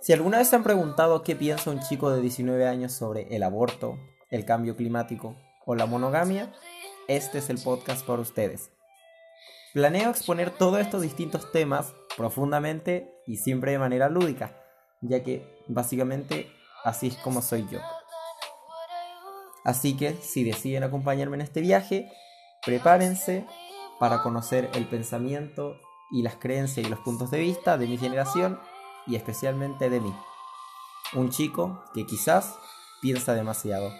Si alguna vez se han preguntado qué piensa un chico de 19 años sobre el aborto, el cambio climático o la monogamia, este es el podcast para ustedes. Planeo exponer todos estos distintos temas profundamente y siempre de manera lúdica, ya que básicamente así es como soy yo. Así que si deciden acompañarme en este viaje, prepárense para conocer el pensamiento y las creencias y los puntos de vista de mi generación y especialmente de mí. Un chico que quizás piensa demasiado.